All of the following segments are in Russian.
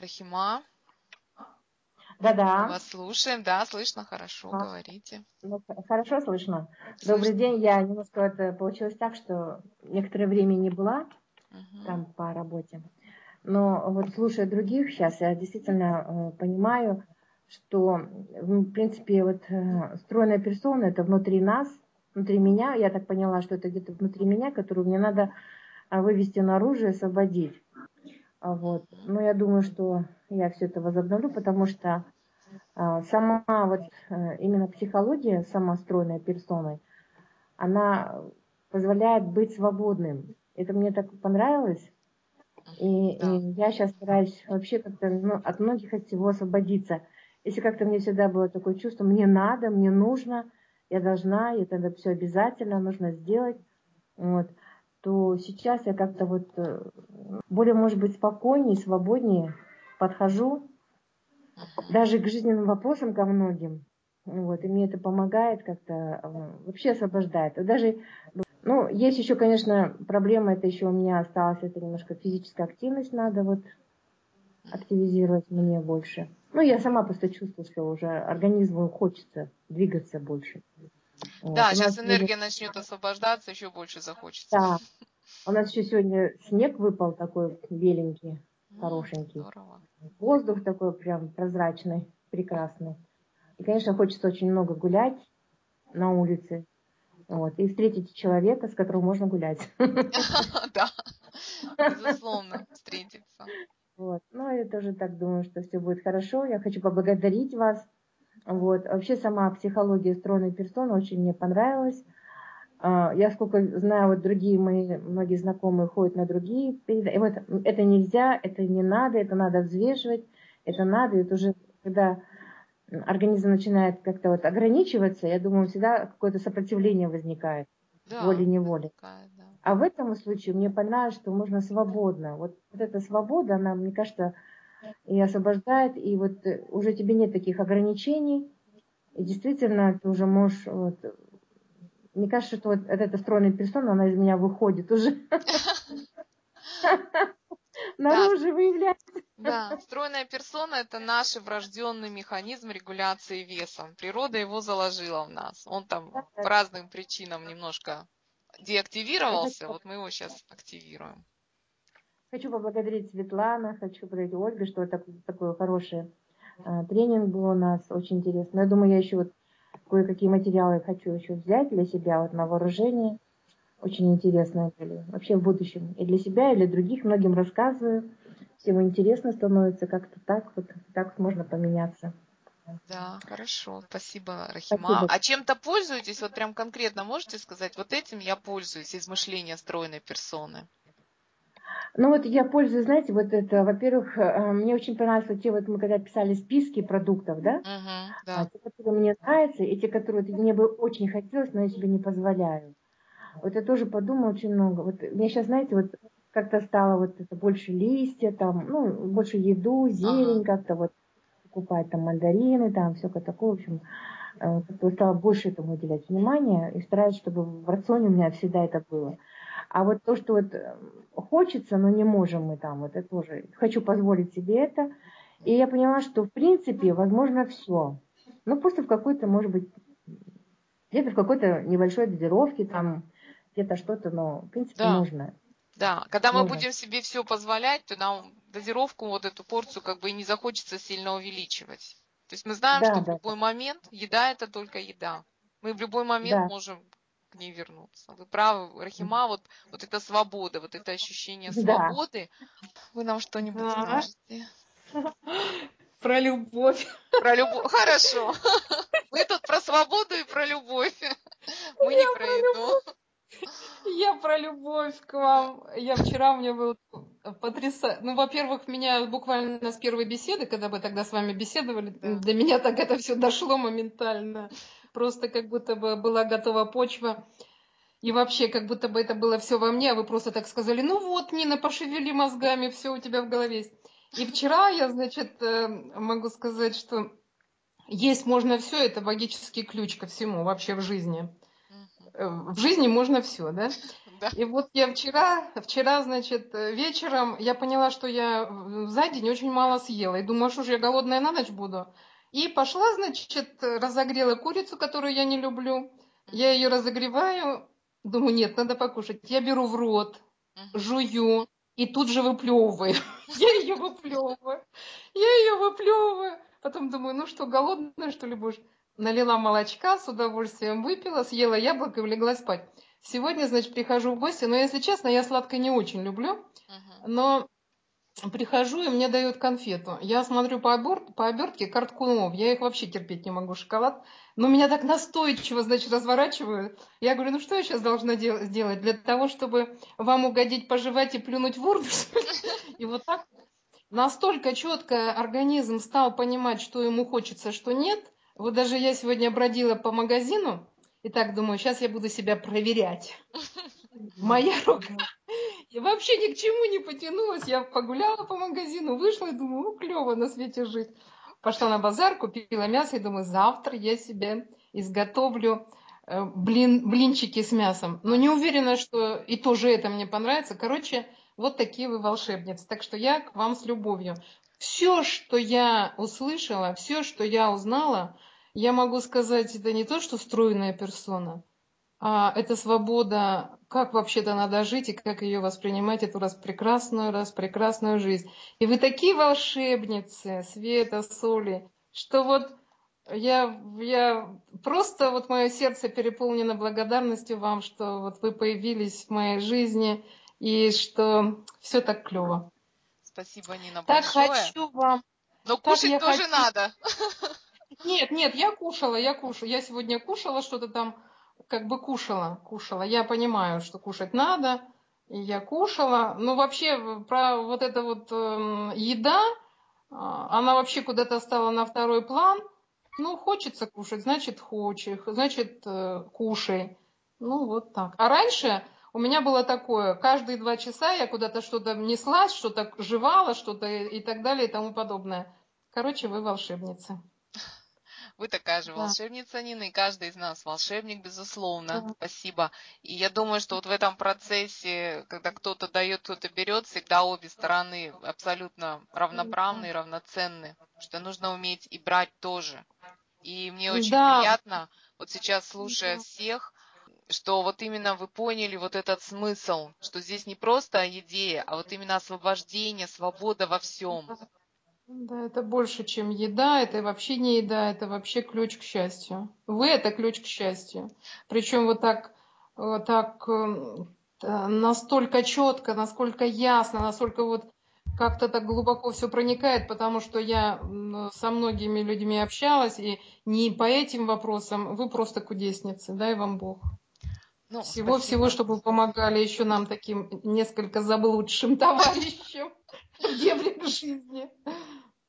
Рахима, Да-да. вас слушаем. Да, слышно хорошо, А. говорите. Ну, хорошо слышно. Слышно. Добрый день. Я немножко это получилось так, что некоторое время не была Мгм. там по работе. Но вот слушая других сейчас, я действительно э, понимаю, что, м, в принципе, вот э, стройная персона это внутри нас, внутри меня. Я так поняла, что это где-то внутри меня, которую мне надо а, вывести наружу и освободить. А Вот. Но я думаю, что я все это возобновлю, потому что а, сама вот э, именно психология, сама стройная персоной, она позволяет быть свободным. Это мне так понравилось. И, Да. и я сейчас стараюсь вообще как-то ну, от многих от всего освободиться. Если как-то мне всегда было такое чувство, мне надо, мне нужно, я должна, это надо все обязательно нужно сделать, вот, то сейчас я как-то вот э, более, может быть, спокойнее, свободнее подхожу даже к жизненным вопросам ко многим. Вот, и мне это помогает как-то, э, вообще освобождает. И Даже, ну, есть еще, конечно, проблема, это еще у меня осталась, это немножко физическая активность надо вот активизировать мне больше. Ну, я сама просто чувствую, что уже организму хочется двигаться больше. Да, сейчас энергия начнет освобождаться, еще больше захочется. Да. У нас еще сегодня снег выпал такой беленький, хорошенький. Здорово. Воздух такой прям прозрачный, прекрасный. И, конечно, хочется очень много гулять на улице. Вот, и встретить человека, с которым можно гулять. Да, безусловно, встретиться. Вот. Ну, я тоже так думаю, что все будет хорошо. Я хочу поблагодарить вас. Вот. Вообще сама психология стройной персоны очень мне понравилась. А, Я сколько знаю, вот другие мои, многие знакомые ходят на другие передачи. И вот это нельзя, это не надо, это надо взвешивать, это надо. Это уже когда организм начинает как-то вот ограничиваться, я думаю, всегда какое-то сопротивление возникает. Да, Волей-неволей. да. А в этом случае мне понравилось, что можно свободно. Вот, вот эта свобода, она, мне кажется, и освобождает, и вот э, уже тебе нет таких ограничений, и действительно ты уже можешь... Вот, мне кажется, что вот эта стройная персона, она из меня выходит уже. Наружу выявляет. Да, стройная персона – это наш врожденный механизм регуляции веса. Природа его заложила в нас. Он там по разным причинам немножко деактивировался, вот мы его сейчас активируем. Хочу поблагодарить Светлана, хочу поблагодарить Ольгу, что так, такой хороший а, тренинг был у нас, очень интересно. Я думаю, я еще вот кое-какие материалы хочу еще взять для себя вот на вооружение. Очень интересные были. Вообще в будущем. И для себя, и для других. Многим рассказываю. Всем интересно становится как-то так. Вот так можно поменяться. Да, хорошо, спасибо, Рахима. Спасибо. А чем-то пользуетесь? Вот прям конкретно можете сказать, вот этим я пользуюсь из мышления стройной персоны. Ну вот я пользуюсь, знаете, вот это, во-первых, э, мне очень понравились вот те вот мы когда писали списки продуктов, да, а да. те, которые мне нравятся, и те, которые вот мне бы очень хотелось, но я себе не позволяю. Вот я тоже подумала очень много. Вот мне сейчас, знаете, вот как-то стало вот это больше листья, там, ну, больше еду, зелень, как-то вот покупать там мандарины, там все такое, в общем, э, как-то стала больше этому уделять внимание и стараюсь, чтобы в рационе у меня всегда это было. А вот то, что вот э, хочется, но не можем мы там, это тоже, хочу позволить себе это. И я поняла, что в принципе возможно все. Ну, просто в какой-то, может быть, где-то в какой-то небольшой дозировке, там, где-то что-то, но, в принципе, Да. можно. Да, когда мы будем себе все позволять, то нам дозировку, вот эту порцию, как бы и не захочется сильно увеличивать. То есть мы знаем, Да, что в да, любой момент еда это только еда. Мы в любой момент Да. можем к ней вернуться. Вы правы, Рахима, вот, вот эта свобода, вот это ощущение Да. свободы. Вы нам что-нибудь Да. скажете? Про любовь. Про любовь. Хорошо. Мы тут про свободу и про любовь. Мы не про еду. Я про любовь к вам. Я вчера у меня был потрясающе. Ну, во-первых, меня буквально с первой беседы, когда мы тогда с вами беседовали, Да. до меня так это все дошло моментально. Просто как будто бы была готова почва. И вообще, как будто бы это было все во мне, а вы просто так сказали, ну вот, Нина, пошевели мозгами, все у тебя в голове есть. И вчера я, значит, э, могу сказать, что есть можно все, это магический ключ ко всему вообще в жизни. Э, В жизни можно все, да? Да. И вот я вчера, вчера, значит, вечером я поняла, что я за день очень мало съела. И думаю, что же я голодная на ночь буду. И пошла, значит, разогрела курицу, которую я не люблю. Я ее разогреваю. Думаю, нет, надо покушать. Я беру в рот, жую и тут же выплевываю. Я ее выплевываю. Я ее выплевываю. Потом думаю, ну что, голодная, что ли будешь? Налила молочка, с удовольствием выпила, съела яблоко и улегла спать. Сегодня, значит, прихожу в гости, но, если честно, я сладкое не очень люблю, но прихожу, и мне дают конфету. Я смотрю по, оберт, по обертке карткунов, я их вообще терпеть не могу, шоколад. Но меня так настойчиво, значит, разворачивают. Я говорю, ну что я сейчас должна дел- сделать? Для того, чтобы вам угодить, пожевать и плюнуть в урну? И вот так настолько четко организм стал понимать, что ему хочется, что нет. Вот даже я сегодня бродила по магазину, и так думаю, сейчас я буду себя проверять. Моя рука вообще ни к чему не потянулась. Я погуляла по магазину, вышла и думаю, ну, клево на свете жить. Пошла на базар, купила мясо и думаю, завтра я себе изготовлю э, блин, блинчики с мясом. Но не уверена, что и тоже это мне понравится. Короче, вот такие вы волшебницы. Так что я к вам с любовью. Все, что я услышала, все, что я узнала, я могу сказать, это не то, что стройная персона, а это свобода, как вообще-то надо жить и как ее воспринимать, эту раз прекрасную, раз прекрасную жизнь. И вы такие волшебницы, Света, Соли, что вот я, я просто, вот мое сердце переполнено благодарностью вам, что вот вы появились в моей жизни и что все так клево. Спасибо, Нина, Так большое. хочу вам. Но так кушать тоже хочу. надо. Нет, нет, я кушала, я кушала. Я сегодня кушала что-то там, как бы кушала, кушала. Я понимаю, что кушать надо, и я кушала. Ну, вообще, в- про вот эта вот эм, еда, а, она вообще куда-то стала на второй план. Ну, хочется кушать, значит, хочешь, значит, э, кушай. Ну, вот так. А раньше у меня было такое, каждые два часа я куда-то что-то неслась, что-то жевала, что-то и так далее и тому подобное. Короче, вы волшебница. Вы такая же Да. волшебница, Нина, и каждый из нас волшебник, безусловно. Да. Спасибо. И я думаю, что вот в этом процессе, когда кто-то дает, кто-то берет, всегда обе стороны абсолютно равноправны и равноценны. Что нужно уметь и брать тоже. И мне очень Да. приятно, вот сейчас слушая всех, что вот именно вы поняли вот этот смысл, что здесь не просто еде, а вот именно освобождение, свобода во всем. Да, это больше, чем еда, это вообще не еда, это вообще ключ к счастью. Вы это ключ к счастью. Причем вот так, вот так эм, э, настолько четко, насколько ясно, настолько вот как-то так глубоко все проникает, потому что я со многими людьми общалась, и не по этим вопросам, вы просто кудесницы, дай вам Бог. Ну, Всего-всего, спасибо. чтобы вы помогали еще нам таким несколько заблудшим товарищам в дебрях жизни.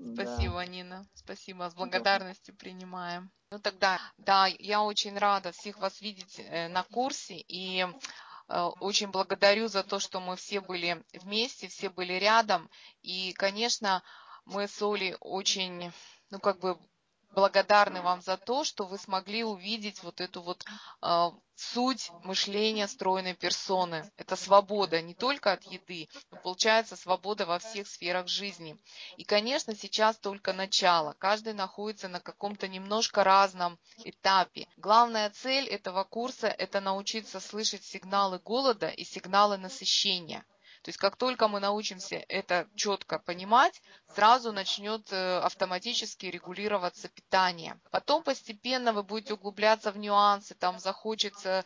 Да. Спасибо, Нина. Спасибо. С благодарностью принимаем. Ну тогда, да, я очень рада всех вас видеть э, на курсе и э, очень благодарю за то, что мы все были вместе, все были рядом. И, конечно, мы с Олей очень, ну как бы благодарны вам за то, что вы смогли увидеть вот эту вот э, суть мышления стройной персоны. Это свобода не только от еды, но получается свобода во всех сферах жизни. И, конечно, сейчас только начало. Каждый находится на каком-то немножко разном этапе. Главная цель этого курса – это научиться слышать сигналы голода и сигналы насыщения. То есть как только мы научимся это четко понимать, сразу начнет э, автоматически регулироваться питание. Потом постепенно вы будете углубляться в нюансы, там захочется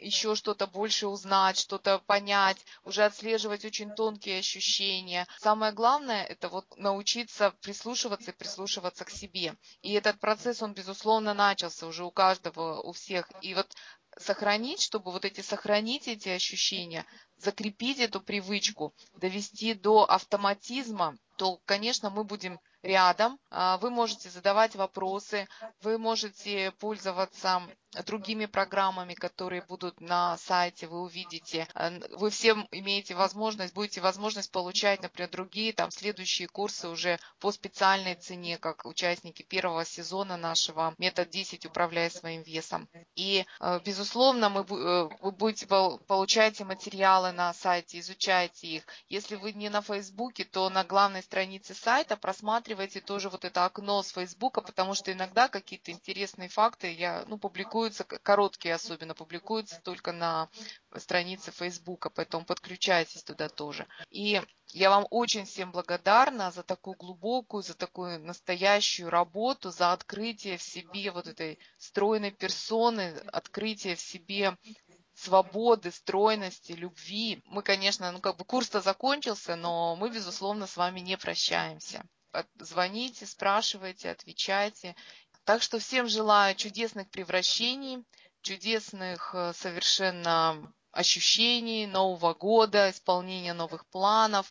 еще что-то больше узнать, что-то понять, уже отслеживать очень тонкие ощущения. Самое главное – это вот научиться прислушиваться и прислушиваться к себе. И этот процесс, он, безусловно, начался уже у каждого, у всех. И вот сохранить, чтобы вот эти сохранить эти ощущения, закрепить эту привычку, довести до автоматизма, то, конечно, мы будем рядом. А, вы можете задавать вопросы, вы можете пользоваться другими программами, которые будут на сайте, вы увидите. А, вы всем имеете возможность, будете возможность получать, например, другие там следующие курсы уже по специальной цене, как участники первого сезона нашего метод 10 управляя своим весом. И, а, безусловно, мы, э, вы будете получаете материалы на сайте, изучайте их. Если вы не на Фейсбуке, то на главной странице сайта просматривайте тоже вот это окно с Фейсбука, потому что иногда какие-то интересные факты я, ну, публикуются, короткие особенно, публикуются только на странице Фейсбука, поэтому подключайтесь туда тоже. И я вам очень всем благодарна за такую глубокую, за такую настоящую работу, за открытие в себе вот этой стройной персоны, открытие в себе свободы, стройности, любви. Мы, конечно, ну как бы курс-то закончился, но мы, безусловно, с вами не прощаемся. Звоните, спрашивайте, отвечайте. Так что всем желаю чудесных превращений, чудесных э, совершенно ощущений Нового года, исполнения новых планов